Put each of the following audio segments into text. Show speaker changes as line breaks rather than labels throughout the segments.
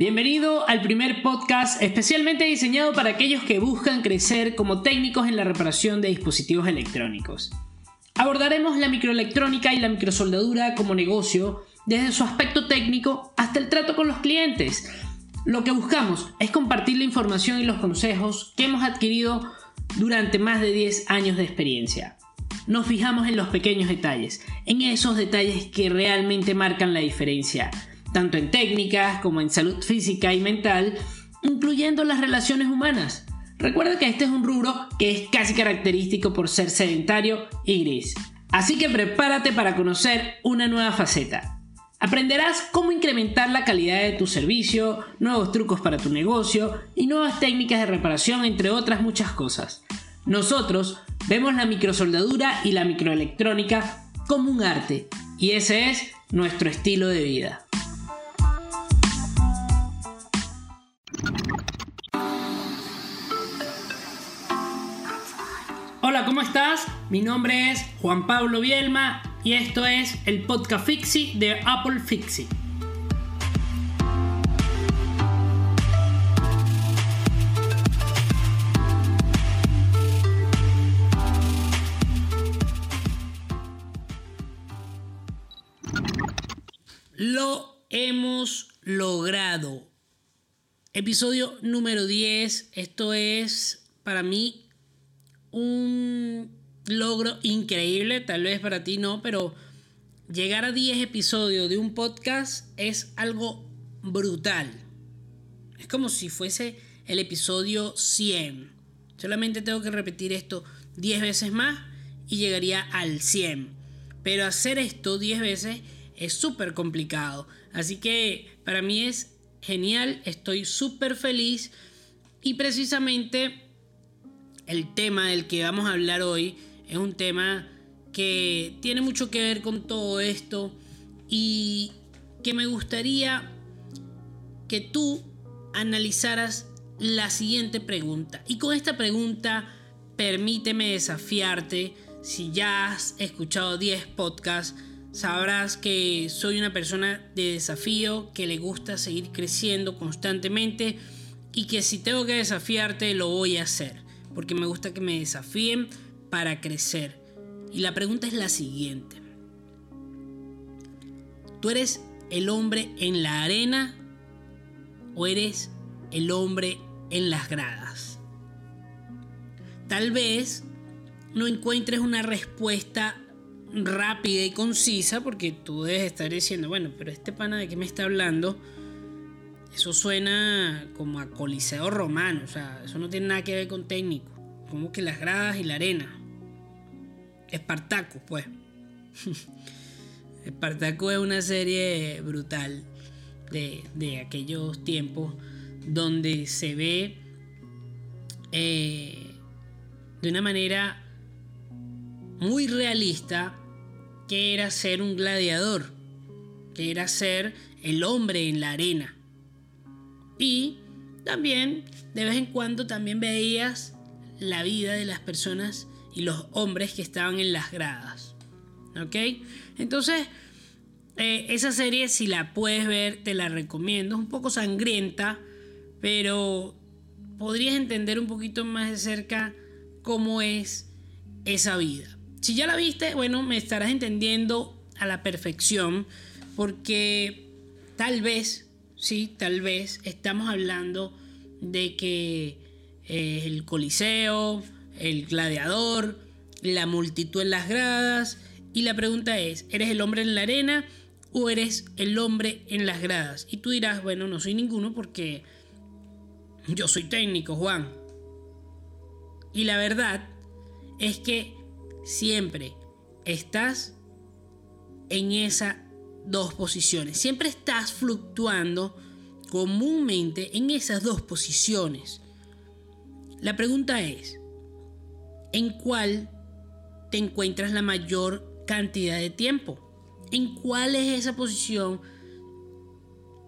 Bienvenido al primer podcast especialmente diseñado para aquellos que buscan crecer como técnicos en la reparación de dispositivos electrónicos. Abordaremos la microelectrónica y la microsoldadura como negocio desde su aspecto técnico hasta el trato con los clientes. Lo que buscamos es compartir la información y los consejos que hemos adquirido durante más de 10 años de experiencia. Nos fijamos en los pequeños detalles, en esos detalles que realmente marcan la diferencia tanto en técnicas como en salud física y mental, incluyendo las relaciones humanas. Recuerda que este es un rubro que es casi característico por ser sedentario y gris. Así que prepárate para conocer una nueva faceta. Aprenderás cómo incrementar la calidad de tu servicio, nuevos trucos para tu negocio y nuevas técnicas de reparación, entre otras muchas cosas. Nosotros vemos la microsoldadura y la microelectrónica como un arte y ese es nuestro estilo de vida. ¿Cómo estás? Mi nombre es Juan Pablo Bielma y esto es el podcast Fixi de Apple Fixi. Lo hemos logrado. Episodio número 10. Esto es para mí un logro increíble, tal vez para ti no, pero llegar a 10 episodios de un podcast es algo brutal. Es como si fuese el episodio 100. Solamente tengo que repetir esto 10 veces más y llegaría al 100. Pero hacer esto 10 veces es súper complicado. Así que para mí es genial, estoy súper feliz y precisamente el tema del que vamos a hablar hoy es un tema que tiene mucho que ver con todo esto y que me gustaría que tú analizaras la siguiente pregunta. Y con esta pregunta permíteme desafiarte. Si ya has escuchado 10 podcasts, sabrás que soy una persona de desafío, que le gusta seguir creciendo constantemente y que si tengo que desafiarte lo voy a hacer porque me gusta que me desafíen para crecer. Y la pregunta es la siguiente. ¿Tú eres el hombre en la arena o eres el hombre en las gradas? Tal vez no encuentres una respuesta rápida y concisa porque tú debes estar diciendo, bueno, pero este pana de qué me está hablando, eso suena como a coliseo romano, o sea, eso no tiene nada que ver con técnico, como que las gradas y la arena. Espartaco, pues. Espartaco es una serie brutal de, aquellos tiempos donde se ve eh, de una manera muy realista que era ser un gladiador, que era ser el hombre en la arena. Y también de vez en cuando también veías la vida de las personas y los hombres que estaban en las gradas. ¿Ok? Entonces, eh, esa serie si la puedes ver, te la recomiendo. Es un poco sangrienta, pero podrías entender un poquito más de cerca cómo es esa vida. Si ya la viste, bueno, me estarás entendiendo a la perfección, porque tal vez sí, tal vez estamos hablando de que eh, el coliseo, el gladiador, la multitud en las gradas, y la pregunta es, ¿eres el hombre en la arena o eres el hombre en las gradas? Y tú dirás, bueno, no soy ninguno porque yo soy técnico, Juan. Y la verdad es que siempre estás en esas dos posiciones. Siempre estás fluctuando comúnmente en esas dos posiciones. La pregunta es, ¿en cuál te encuentras la mayor cantidad de tiempo? ¿En cuál es esa posición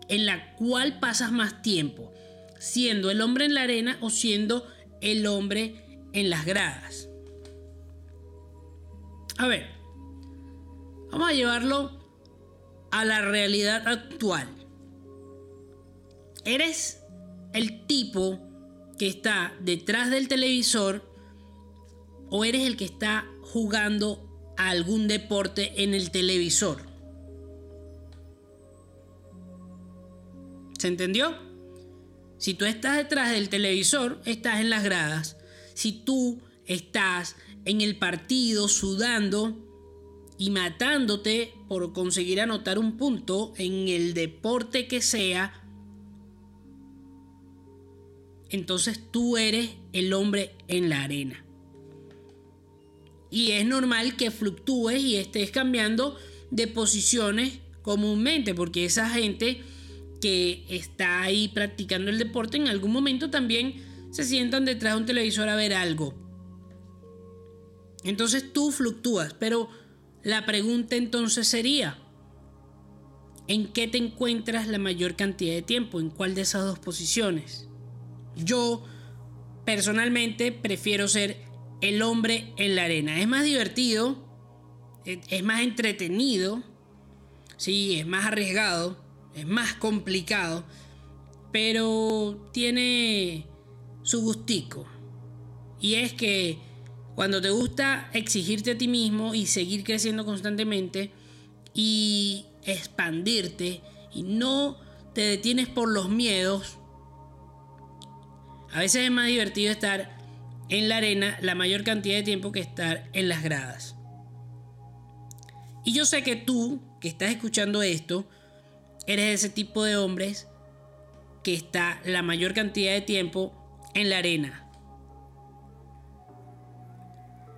en la cual pasas más tiempo? ¿Siendo el hombre en la arena o siendo el hombre en las gradas? A ver, vamos a llevarlo a la realidad actual. ¿Eres el tipo que está detrás del televisor o eres el que está jugando a algún deporte en el televisor? ¿Se entendió? Si tú estás detrás del televisor, estás en las gradas. Si tú estás en el partido sudando y matándote por conseguir anotar un punto en el deporte que sea, entonces tú eres el hombre en la arena. Y es normal que fluctúes y estés cambiando de posiciones comúnmente, porque esa gente que está ahí practicando el deporte en algún momento también se sientan detrás de un televisor a ver algo. Entonces tú fluctúas, pero la pregunta entonces sería, ¿en qué te encuentras la mayor cantidad de tiempo? ¿En cuál de esas dos posiciones? Yo personalmente prefiero ser el hombre en la arena. Es más divertido, es más entretenido, sí, es más arriesgado, es más complicado, pero tiene su gustico. Y es que cuando te gusta exigirte a ti mismo y seguir creciendo constantemente y expandirte y no te detienes por los miedos, a veces es más divertido estar en la arena la mayor cantidad de tiempo que estar en las gradas. Y yo sé que tú, que estás escuchando esto, eres ese tipo de hombres que está la mayor cantidad de tiempo en la arena.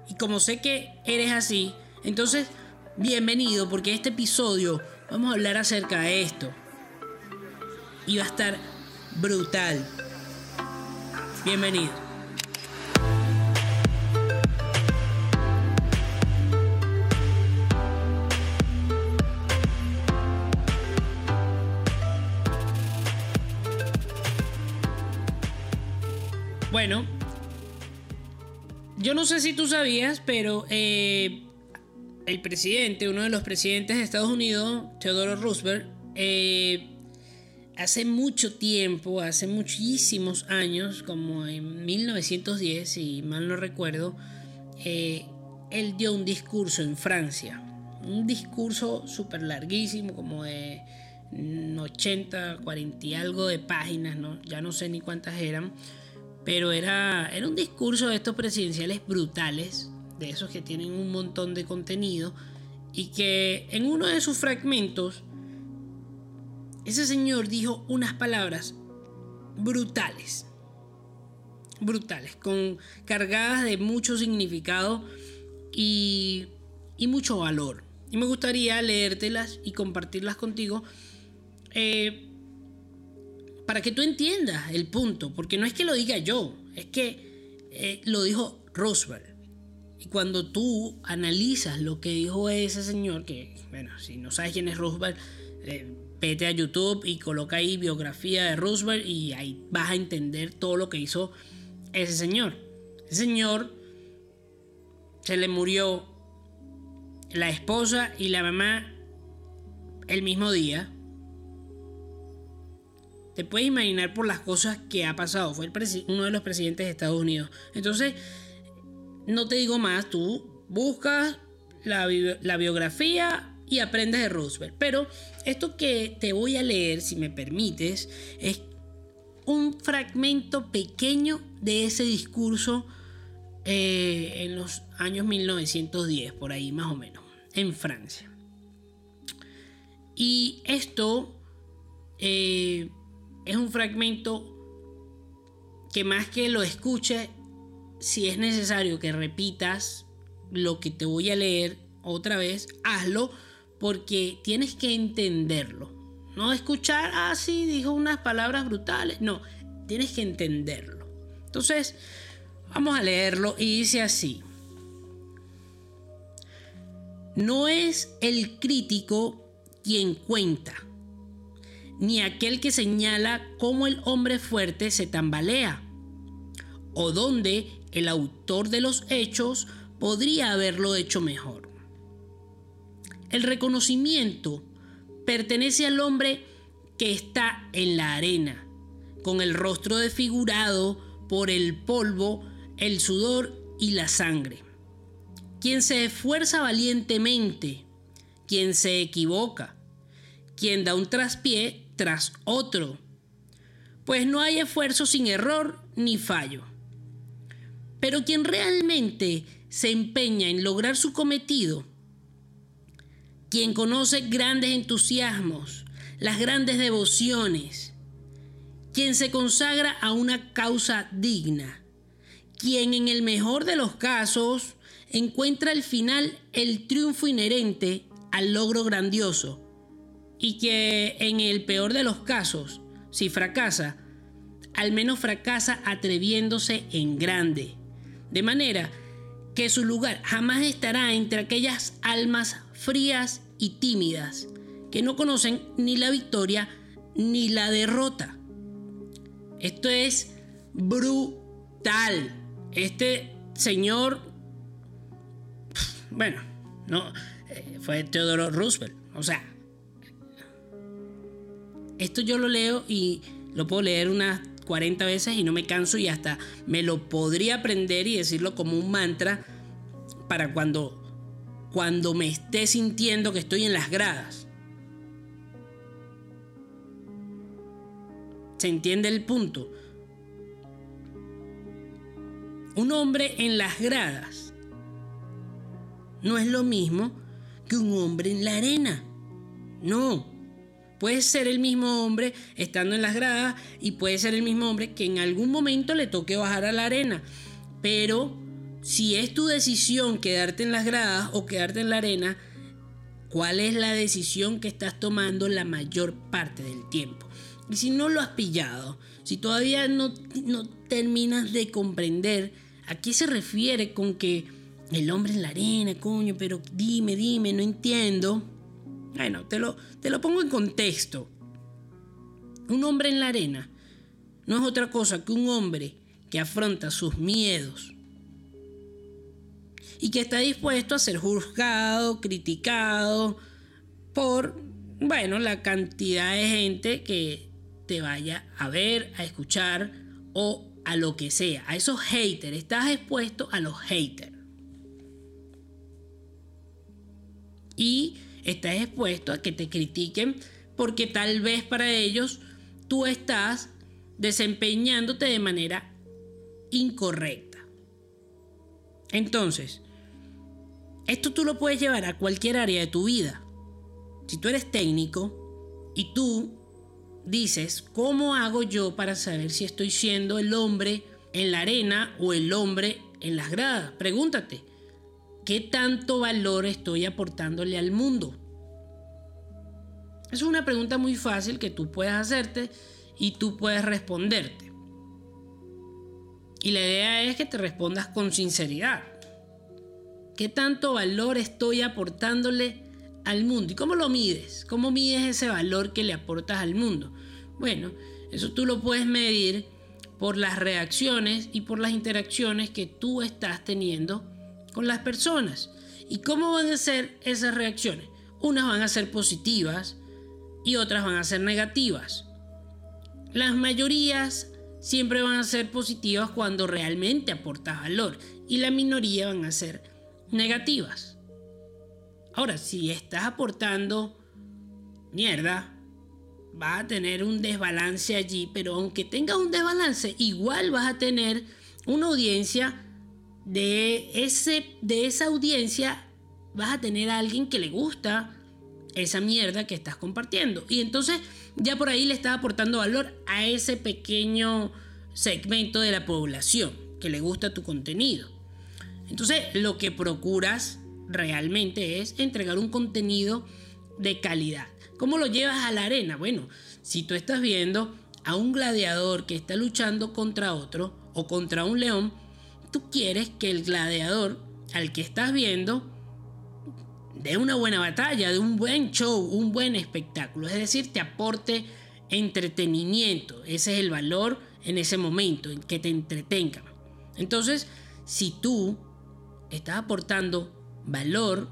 Y como sé que eres así, entonces bienvenido porque este episodio vamos a hablar acerca de esto. Y va a estar brutal. Bienvenido. Bueno, yo no sé si tú sabías, pero eh, el presidente, uno de los presidentes de Estados Unidos, Theodore Roosevelt, eh, hace mucho tiempo, hace muchísimos años, como en 1910, si mal no recuerdo, eh, él dio un discurso en Francia. Un discurso súper larguísimo, como de 80, 40 y algo de páginas, ¿no? ya no sé ni cuántas eran pero era, era un discurso de estos presidenciales brutales, de esos que tienen un montón de contenido, y que en uno de sus fragmentos, ese señor dijo unas palabras brutales, brutales, con cargadas de mucho significado y, y mucho valor. Y me gustaría leértelas y compartirlas contigo. Eh, para que tú entiendas el punto, porque no es que lo diga yo, es que eh, lo dijo Roosevelt. Y cuando tú analizas lo que dijo ese señor, que, bueno, si no sabes quién es Roosevelt, eh, vete a YouTube y coloca ahí biografía de Roosevelt y ahí vas a entender todo lo que hizo ese señor. Ese señor se le murió la esposa y la mamá el mismo día te puedes imaginar por las cosas que ha pasado. Fue uno de los presidentes de Estados Unidos. Entonces, no te digo más, tú buscas la, biografía y aprendes de Roosevelt. Pero esto que te voy a leer, si me permites, es un fragmento pequeño de ese discurso eh, en los años 1910, por ahí más o menos, en Francia. Y esto eh, es un fragmento que más que lo escuche, si es necesario que repitas lo que te voy a leer otra vez, hazlo porque tienes que entenderlo. No escuchar, ah, sí, dijo unas palabras brutales. No, tienes que entenderlo. Entonces, vamos a leerlo y dice así. No es el crítico quien cuenta ni aquel que señala cómo el hombre fuerte se tambalea, o donde el autor de los hechos podría haberlo hecho mejor. El reconocimiento pertenece al hombre que está en la arena con el rostro desfigurado por el polvo, el sudor y la sangre. Quien se esfuerza valientemente, quien se equivoca, quien da un traspié tras otro, pues no hay esfuerzo sin error ni fallo. Pero quien realmente se empeña en lograr su cometido, quien conoce grandes entusiasmos, las grandes devociones, quien se consagra a una causa digna, quien en el mejor de los casos encuentra al final el triunfo inherente al logro grandioso y que en el peor de los casos, si fracasa, al menos fracasa atreviéndose en grande, de manera que su lugar jamás estará entre aquellas almas frías y tímidas que no conocen ni la victoria ni la derrota. Esto es brutal. Este señor, bueno, no, eh, fue Theodore Roosevelt. O sea, esto yo lo leo y lo puedo leer unas 40 veces y no me canso y hasta me lo podría aprender y decirlo como un mantra para cuando cuando me esté sintiendo que estoy en las gradas. ¿Se entiende el punto? Un hombre en las gradas no es lo mismo que un hombre en la arena. No. Puede ser el mismo hombre estando en las gradas y puede ser el mismo hombre que en algún momento le toque bajar a la arena. Pero si es tu decisión quedarte en las gradas o quedarte en la arena, ¿cuál es la decisión que estás tomando la mayor parte del tiempo? Y si no lo has pillado, si todavía no, terminas de comprender a qué se refiere con que el hombre en la arena, coño, pero dime, dime, no entiendo. Bueno, te lo, te lo pongo en contexto. Un hombre en la arena no es otra cosa que un hombre que afronta sus miedos y que está dispuesto a ser juzgado, criticado por, bueno, la cantidad de gente que te vaya a ver, a escuchar o a lo que sea, a esos haters. Estás expuesto a los haters. Y estás expuesto a que te critiquen porque tal vez para ellos tú estás desempeñándote de manera incorrecta. Entonces, esto tú lo puedes llevar a cualquier área de tu vida. Si tú eres técnico y tú dices, ¿cómo hago yo para saber si estoy siendo el hombre en la arena o el hombre en las gradas? Pregúntate, ¿qué tanto valor estoy aportándole al mundo? Es una pregunta muy fácil que tú puedes hacerte y tú puedes responderte. Y la idea es que te respondas con sinceridad. ¿Qué tanto valor estoy aportándole al mundo. ¿Y cómo lo mides? ¿Cómo mides ese valor que le aportas al mundo? Bueno, eso tú lo puedes medir por las reacciones y por las interacciones que tú estás teniendo con las personas. ¿Y cómo van a ser esas reacciones? Unas van a ser positivas y otras van a ser negativas. Las mayorías siempre van a ser positivas cuando realmente aportas valor y la minoría van a ser negativas. Ahora, si estás aportando mierda, vas a tener un desbalance allí, pero aunque tengas un desbalance, igual vas a tener una audiencia de, ese, de esa audiencia, vas a tener a alguien que le gusta esa mierda que estás compartiendo. Y entonces ya por ahí le estás aportando valor a ese pequeño segmento de la población que le gusta tu contenido. Entonces lo que procuras realmente es entregar un contenido de calidad. ¿Cómo lo llevas a la arena? Bueno, si tú estás viendo a un gladiador que está luchando contra otro o contra un león, tú quieres que el gladiador al que estás viendo dé una buena batalla, de un buen show, un buen espectáculo. Es decir, te aporte entretenimiento. Ese es el valor en ese momento, en que te entretenga. Entonces, si tú estás aportando valor,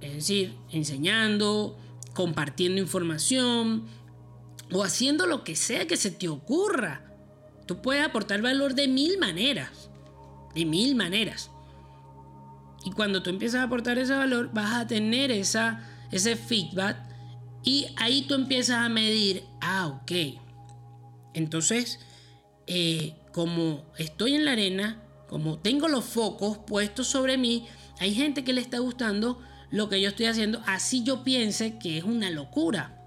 es decir, enseñando, compartiendo información, o haciendo lo que sea que se te ocurra. Tú puedes aportar valor de mil maneras, de mil maneras. Y cuando tú empiezas a aportar ese valor, vas a tener esa, ese feedback y ahí tú empiezas a medir, ah, ok. Entonces, eh, como estoy en la arena, como tengo los focos puestos sobre mí, hay gente que le está gustando lo que yo estoy haciendo, así yo piense que es una locura.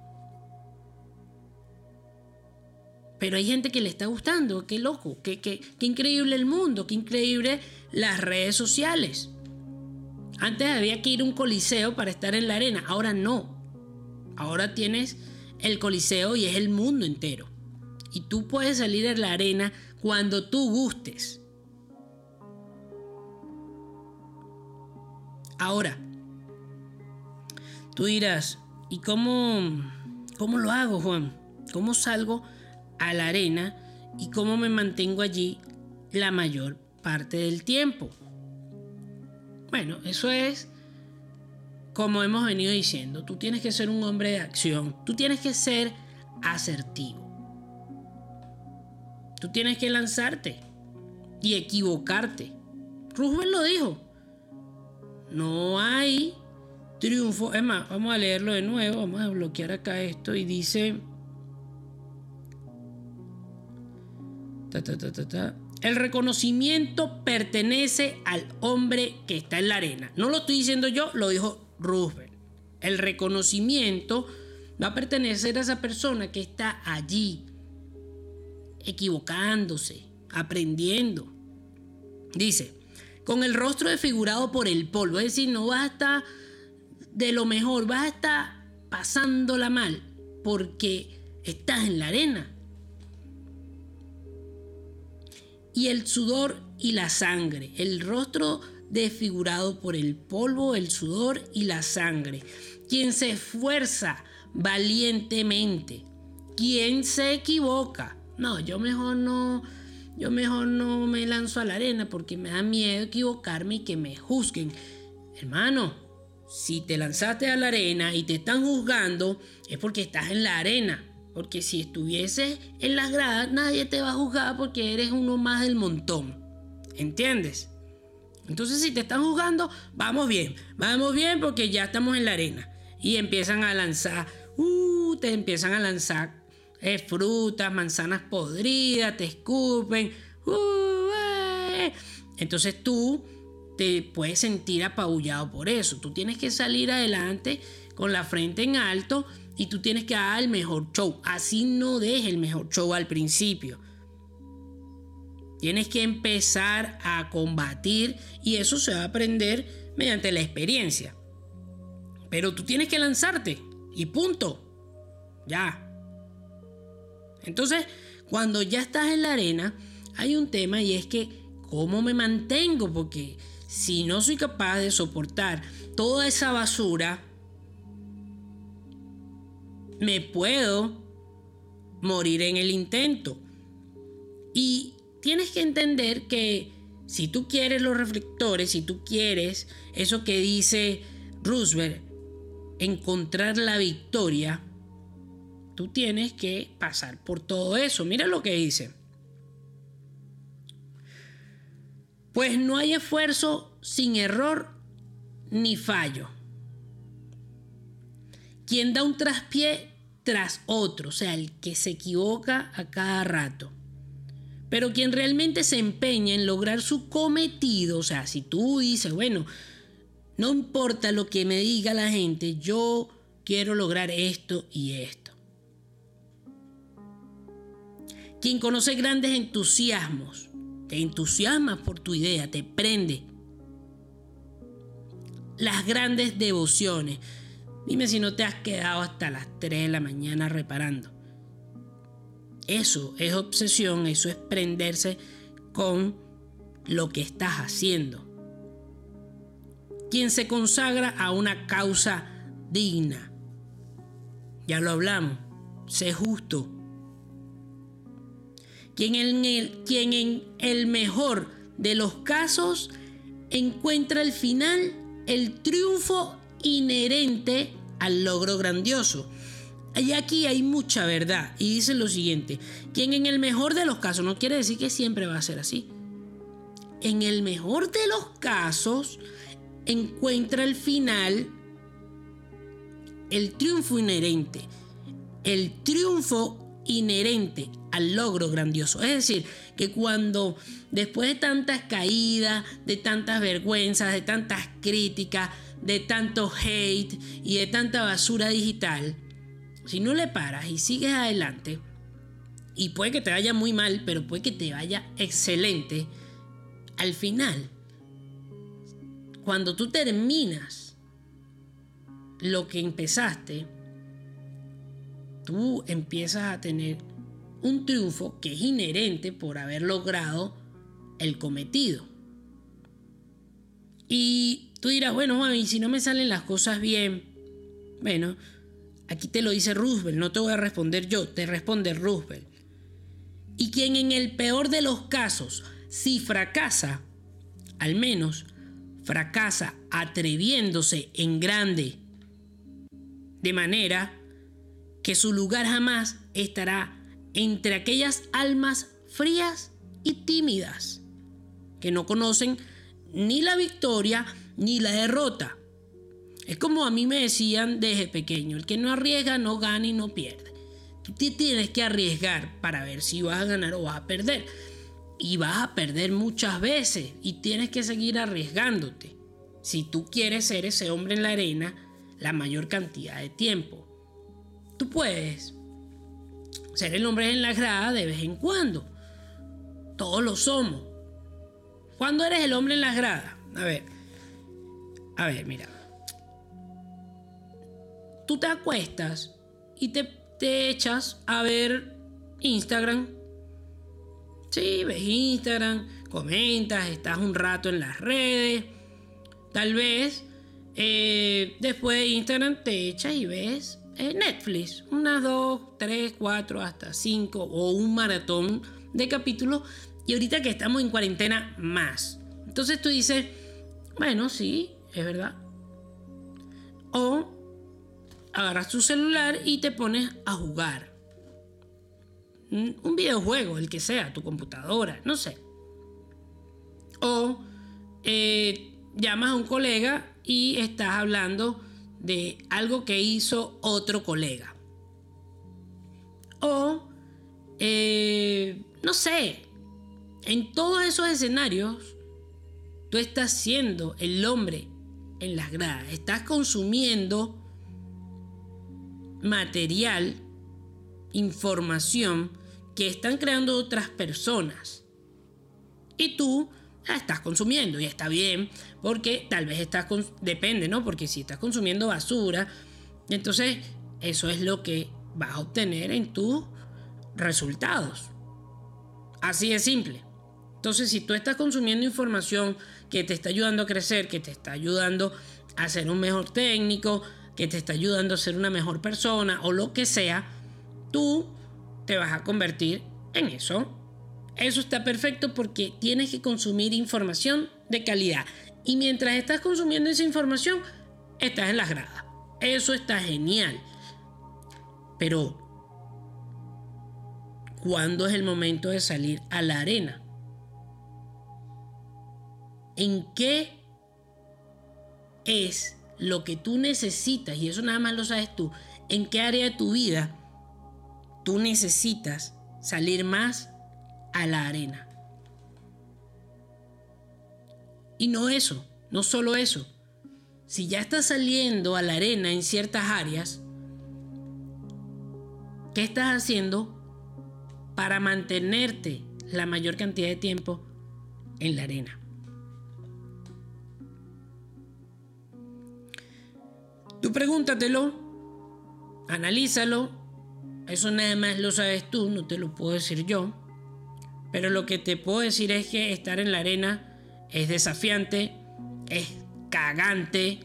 Pero hay gente que le está gustando, qué loco, qué, qué, qué increíble el mundo, qué increíble las redes sociales. Antes había que ir a un coliseo para estar en la arena, ahora no. Ahora tienes el coliseo y es el mundo entero. Y tú puedes salir a la arena cuando tú gustes. Ahora, tú dirás, ¿y cómo, cómo lo hago, Juan? ¿Cómo salgo a la arena y cómo me mantengo allí la mayor parte del tiempo? Bueno, eso es como hemos venido diciendo, tú tienes que ser un hombre de acción, tú tienes que ser asertivo. Tú tienes que lanzarte y equivocarte. Roosevelt lo dijo. No hay triunfo. Es más, vamos a leerlo de nuevo. Vamos a bloquear acá esto y dice... El reconocimiento pertenece al hombre que está en la arena. No lo estoy diciendo yo, lo dijo Roosevelt. El reconocimiento va a pertenecer a esa persona que está allí, equivocándose, aprendiendo. Dice, con el rostro desfigurado por el polvo, es decir, no vas a estar de lo mejor, vas a estar pasándola mal porque estás en la arena. Y el sudor y la sangre, el rostro desfigurado por el polvo, el sudor y la sangre. Quien se esfuerza valientemente, quien se equivoca. No, yo mejor no, yo mejor no me lanzo a la arena porque me da miedo equivocarme y que me juzguen. Hermano, si te lanzaste a la arena y te están juzgando, es porque estás en la arena. Porque si estuvieses en las gradas, nadie te va a juzgar porque eres uno más del montón. ¿Entiendes? Entonces si te están jugando, vamos bien, vamos bien porque ya estamos en la arena. Y empiezan a lanzar, uh, te empiezan a lanzar eh, frutas, manzanas podridas, te escupen. Uh, eh. Entonces tú te puedes sentir apabullado por eso. Tú tienes que salir adelante con la frente en alto y tú tienes que dar el mejor show. Así no dejes el mejor show al principio. Tienes que empezar a combatir y eso se va a aprender mediante la experiencia. Pero tú tienes que lanzarte y punto. Ya. Entonces, cuando ya estás en la arena, hay un tema y es que ¿cómo me mantengo? Porque si no soy capaz de soportar toda esa basura, me puedo morir en el intento. Y tienes que entender que si tú quieres los reflectores, si tú quieres eso que dice Roosevelt, encontrar la victoria, tú tienes que pasar por todo eso. Mira lo que dice. Pues no hay esfuerzo sin error ni fallo. Quien da un traspié tras otro, o sea, el que se equivoca a cada rato. Pero quien realmente se empeña en lograr su cometido, o sea, si tú dices, bueno, no importa lo que me diga la gente, yo quiero lograr esto y esto. Quien conoce grandes entusiasmos, te entusiasma por tu idea, te prende. Las grandes devociones. Dime si no te has quedado hasta las 3 de la mañana reparando. Eso es obsesión, eso es prenderse con lo que estás haciendo. Quien se consagra a una causa digna. Ya lo hablamos, sé justo. Quien en el, quien en el mejor de los casos encuentra al final el triunfo inherente al logro grandioso. Y aquí hay mucha verdad. Y dice lo siguiente, quien en el mejor de los casos, no quiere decir que siempre va a ser así. En el mejor de los casos, encuentra al final el triunfo inherente. El triunfo inherente al logro grandioso. Es decir, que cuando después de tantas caídas, de tantas vergüenzas, de tantas críticas, de tanto hate y de tanta basura digital, si no le paras y sigues adelante, y puede que te vaya muy mal, pero puede que te vaya excelente, al final, cuando tú terminas lo que empezaste, tú empiezas a tener un triunfo que es inherente por haber logrado el cometido. Y tú dirás, bueno, mami, si no me salen las cosas bien, bueno, aquí te lo dice Roosevelt, no te voy a responder yo, te responde Roosevelt. Y quien en el peor de los casos, si fracasa, al menos fracasa atreviéndose en grande, de manera que su lugar jamás estará entre aquellas almas frías y tímidas, que no conocen ni la victoria ni la derrota. Es como a mí me decían desde pequeño, el que no arriesga no gana y no pierde. Tú tienes que arriesgar para ver si vas a ganar o vas a perder. Y vas a perder muchas veces y tienes que seguir arriesgándote. Si tú quieres ser ese hombre en la arena la mayor cantidad de tiempo. Tú puedes ser el hombre en la grada de vez en cuando. Todos lo somos. ¿Cuándo eres el hombre en la grada? A ver. A ver, mira. Tú te acuestas y te, te echas a ver Instagram. Sí, ves Instagram, comentas, estás un rato en las redes. Tal vez eh, después de Instagram te echas y ves Netflix, unas dos, tres, cuatro, hasta cinco o un maratón de capítulos. Y ahorita que estamos en cuarentena, más. Entonces tú dices, bueno, sí, es verdad. O agarras tu celular y te pones a jugar. Un videojuego, el que sea, tu computadora, no sé. O eh, llamas a un colega y estás hablando de algo que hizo otro colega. O, eh, no sé, en todos esos escenarios, tú estás siendo el hombre en las gradas, estás consumiendo material, información que están creando otras personas. Y tú estás consumiendo y está bien porque tal vez estás, depende, ¿no? Porque si estás consumiendo basura, entonces eso es lo que vas a obtener en tus resultados. Así de simple. Entonces, si tú estás consumiendo información que te está ayudando a crecer, que te está ayudando a ser un mejor técnico, que te está ayudando a ser una mejor persona o lo que sea, tú te vas a convertir en eso. Eso está perfecto porque tienes que consumir información de calidad. Y mientras estás consumiendo esa información, estás en las gradas. Eso está genial. Pero, ¿cuándo es el momento de salir a la arena? ¿En qué es lo que tú necesitas? Y eso nada más lo sabes tú. ¿En qué área de tu vida tú necesitas salir más a la arena? Y no eso, no solo eso. Si ya estás saliendo a la arena en ciertas áreas, ¿qué estás haciendo para mantenerte la mayor cantidad de tiempo en la arena? Tú pregúntatelo, analízalo, eso nada más lo sabes tú, no te lo puedo decir yo, pero lo que te puedo decir es que estar en la arena es desafiante, es cagante,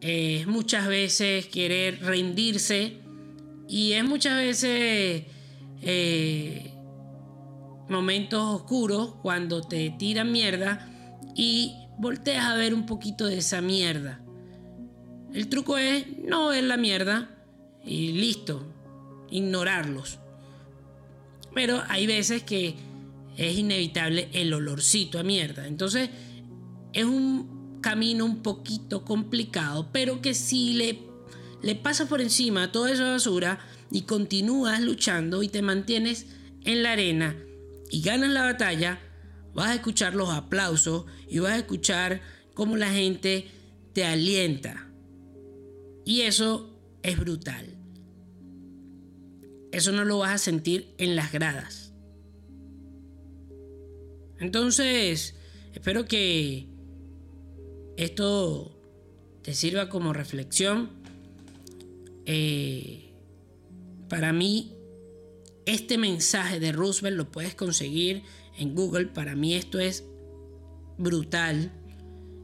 es muchas veces querer rendirse y es muchas veces eh, momentos oscuros cuando te tiran mierda y volteas a ver un poquito de esa mierda. El truco es no ver la mierda, y listo, ignorarlos. Pero hay veces que es inevitable el olorcito a mierda. Entonces es un camino un poquito complicado, pero que si le, le pasas por encima toda esa basura y continúas luchando y te mantienes en la arena y ganas la batalla, vas a escuchar los aplausos y vas a escuchar cómo la gente te alienta. Y eso es brutal. Eso no lo vas a sentir en las gradas. Entonces, espero que esto te sirva como reflexión. Eh, para mí, este mensaje de Roosevelt lo puedes conseguir en Google. Para mí esto es brutal.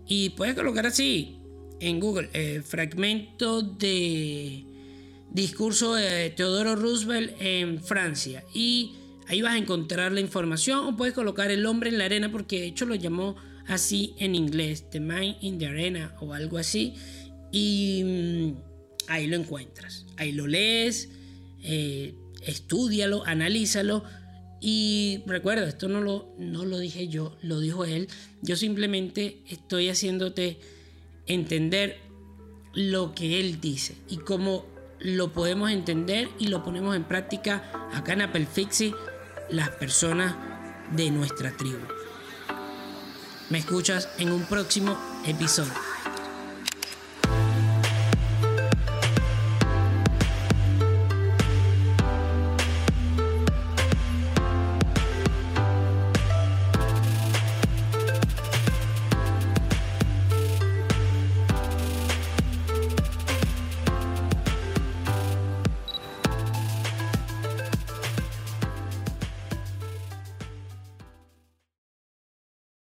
Y puedes colocar así en Google eh, fragmento de discurso de Teodoro Roosevelt en Francia. Y ahí vas a encontrar la información o puedes colocar el hombre en la arena porque de hecho lo llamó así en inglés, The Man in the Arena o algo así. Y mm, ahí lo encuentras. Ahí lo lees. Eh, estúdialo, analízalo. Y recuerda, esto no lo, no lo dije yo, lo dijo él. Yo simplemente estoy haciéndote entender lo que él dice y cómo lo podemos entender y lo ponemos en práctica acá en Apple Fixie las personas de nuestra tribu. Me escuchas en un próximo episodio.